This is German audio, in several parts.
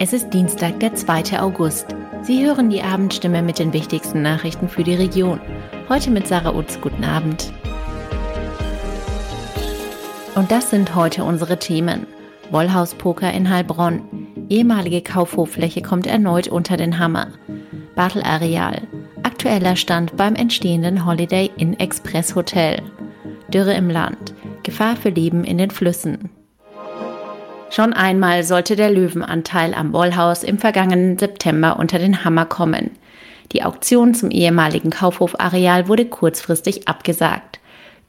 Es ist Dienstag, der 2. August. Sie hören die Abendstimme mit den wichtigsten Nachrichten für die Region. Heute mit Sarah Utz. Guten Abend. Und das sind heute unsere Themen. Wollhauspoker in Heilbronn. Ehemalige Kaufhoffläche kommt erneut unter den Hammer. Bartel Areal. Aktueller Stand beim entstehenden Holiday Inn Express Hotel. Dürre im Land. Gefahr für Leben in den Flüssen. Schon einmal sollte der Löwenanteil am Wollhaus im vergangenen September unter den Hammer kommen. Die Auktion zum ehemaligen Kaufhofareal wurde kurzfristig abgesagt.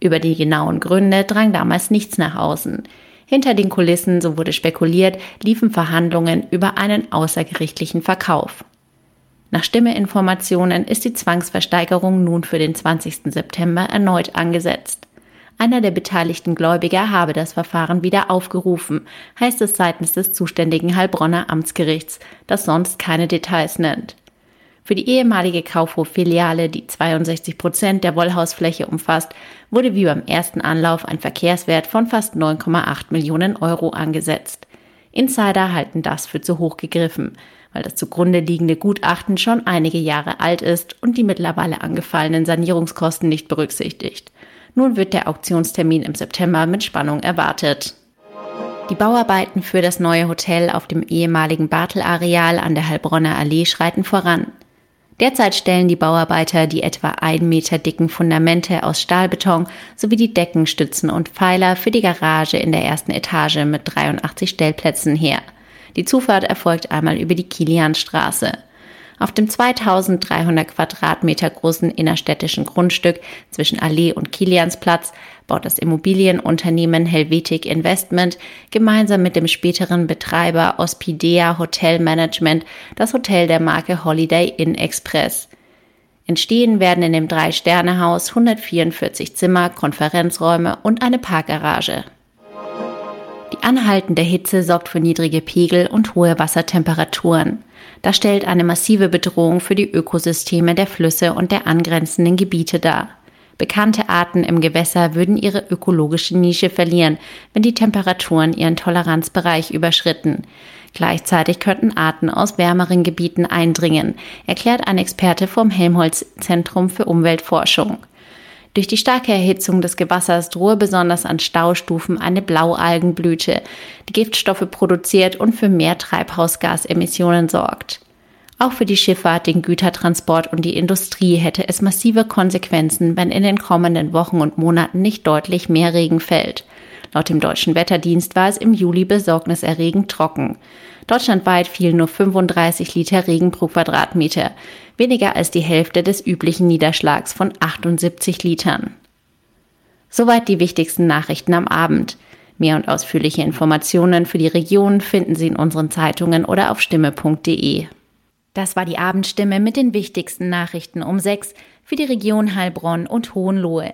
Über die genauen Gründe drang damals nichts nach außen. Hinter den Kulissen, so wurde spekuliert, liefen Verhandlungen über einen außergerichtlichen Verkauf. Nach Stimmeinformationen ist die Zwangsversteigerung nun für den 20. September erneut angesetzt. Einer der beteiligten Gläubiger habe das Verfahren wieder aufgerufen, heißt es seitens des zuständigen Heilbronner Amtsgerichts, das sonst keine Details nennt. Für die ehemalige Kaufhof-Filiale, die 62 Prozent der Wollhausfläche umfasst, wurde wie beim ersten Anlauf ein Verkehrswert von fast 9,8 Millionen Euro angesetzt. Insider halten das für zu hoch gegriffen, weil das zugrunde liegende Gutachten schon einige Jahre alt ist und die mittlerweile angefallenen Sanierungskosten nicht berücksichtigt. Nun wird der Auktionstermin im September mit Spannung erwartet. Die Bauarbeiten für das neue Hotel auf dem ehemaligen Bartel-Areal an der Heilbronner Allee schreiten voran. Derzeit stellen die Bauarbeiter die etwa ein Meter dicken Fundamente aus Stahlbeton sowie die Deckenstützen und Pfeiler für die Garage in der ersten Etage mit 83 Stellplätzen her. Die Zufahrt erfolgt einmal über die Kilianstraße. Auf dem 2300 Quadratmeter großen innerstädtischen Grundstück zwischen Allee und Kiliansplatz baut das Immobilienunternehmen Helvetic Investment gemeinsam mit dem späteren Betreiber Ospidea Hotel Management das Hotel der Marke Holiday Inn Express. Entstehen werden in dem Drei-Sterne-Haus 144 Zimmer, Konferenzräume und eine Parkgarage. Die anhaltende Hitze sorgt für niedrige Pegel und hohe Wassertemperaturen. Das stellt eine massive Bedrohung für die Ökosysteme der Flüsse und der angrenzenden Gebiete dar. Bekannte Arten im Gewässer würden ihre ökologische Nische verlieren, wenn die Temperaturen ihren Toleranzbereich überschritten. Gleichzeitig könnten Arten aus wärmeren Gebieten eindringen, erklärt ein Experte vom Helmholtz Zentrum für Umweltforschung. Durch die starke Erhitzung des Gewassers drohe besonders an Staustufen eine Blaualgenblüte, die Giftstoffe produziert und für mehr Treibhausgasemissionen sorgt. Auch für die Schifffahrt, den Gütertransport und die Industrie hätte es massive Konsequenzen, wenn in den kommenden Wochen und Monaten nicht deutlich mehr Regen fällt. Laut dem deutschen Wetterdienst war es im Juli besorgniserregend trocken. Deutschlandweit fielen nur 35 Liter Regen pro Quadratmeter, weniger als die Hälfte des üblichen Niederschlags von 78 Litern. Soweit die wichtigsten Nachrichten am Abend. Mehr und ausführliche Informationen für die Region finden Sie in unseren Zeitungen oder auf stimme.de. Das war die Abendstimme mit den wichtigsten Nachrichten um 6 für die Region Heilbronn und Hohenlohe.